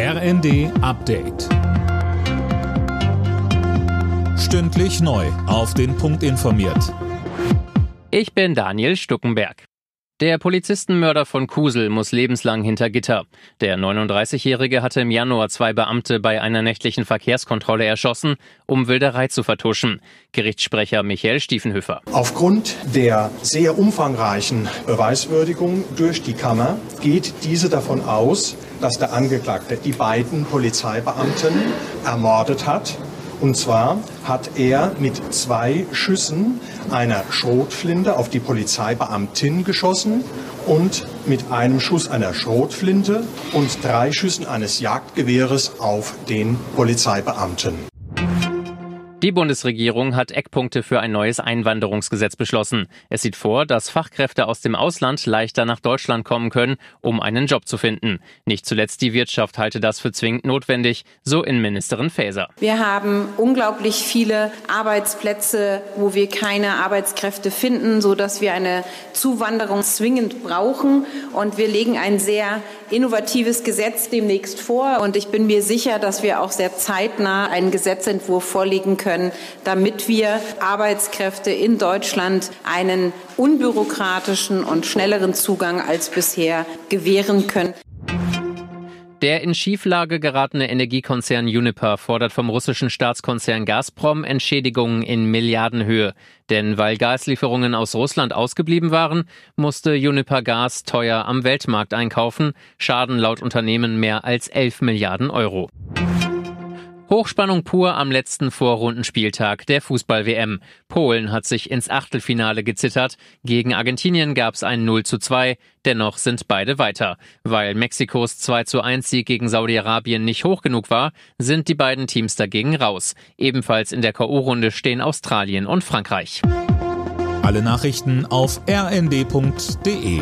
RND Update. Stündlich neu. Auf den Punkt informiert. Ich bin Daniel Stuckenberg. Der Polizistenmörder von Kusel muss lebenslang hinter Gitter. Der 39-Jährige hatte im Januar zwei Beamte bei einer nächtlichen Verkehrskontrolle erschossen, um Wilderei zu vertuschen. Gerichtssprecher Michael Stiefenhöfer. Aufgrund der sehr umfangreichen Beweiswürdigung durch die Kammer geht diese davon aus, dass der Angeklagte die beiden Polizeibeamten ermordet hat und zwar hat er mit zwei Schüssen einer Schrotflinte auf die Polizeibeamtin geschossen und mit einem Schuss einer Schrotflinte und drei Schüssen eines Jagdgewehres auf den Polizeibeamten. Die Bundesregierung hat Eckpunkte für ein neues Einwanderungsgesetz beschlossen. Es sieht vor, dass Fachkräfte aus dem Ausland leichter nach Deutschland kommen können, um einen Job zu finden. Nicht zuletzt die Wirtschaft halte das für zwingend notwendig, so Innenministerin Faeser. Wir haben unglaublich viele Arbeitsplätze, wo wir keine Arbeitskräfte finden, so dass wir eine Zuwanderung zwingend brauchen. Und wir legen ein sehr innovatives Gesetz demnächst vor. Und ich bin mir sicher, dass wir auch sehr zeitnah einen Gesetzentwurf vorlegen können damit wir Arbeitskräfte in Deutschland einen unbürokratischen und schnelleren Zugang als bisher gewähren können. Der in Schieflage geratene Energiekonzern Uniper fordert vom russischen Staatskonzern Gazprom Entschädigungen in Milliardenhöhe. Denn weil Gaslieferungen aus Russland ausgeblieben waren, musste Uniper Gas teuer am Weltmarkt einkaufen, schaden laut Unternehmen mehr als 11 Milliarden Euro. Hochspannung pur am letzten Vorrundenspieltag der Fußball-WM. Polen hat sich ins Achtelfinale gezittert. Gegen Argentinien gab es ein 0 zu 2. Dennoch sind beide weiter. Weil Mexikos 2 zu 1 Sieg gegen Saudi-Arabien nicht hoch genug war, sind die beiden Teams dagegen raus. Ebenfalls in der K.O.-Runde stehen Australien und Frankreich. Alle Nachrichten auf rnd.de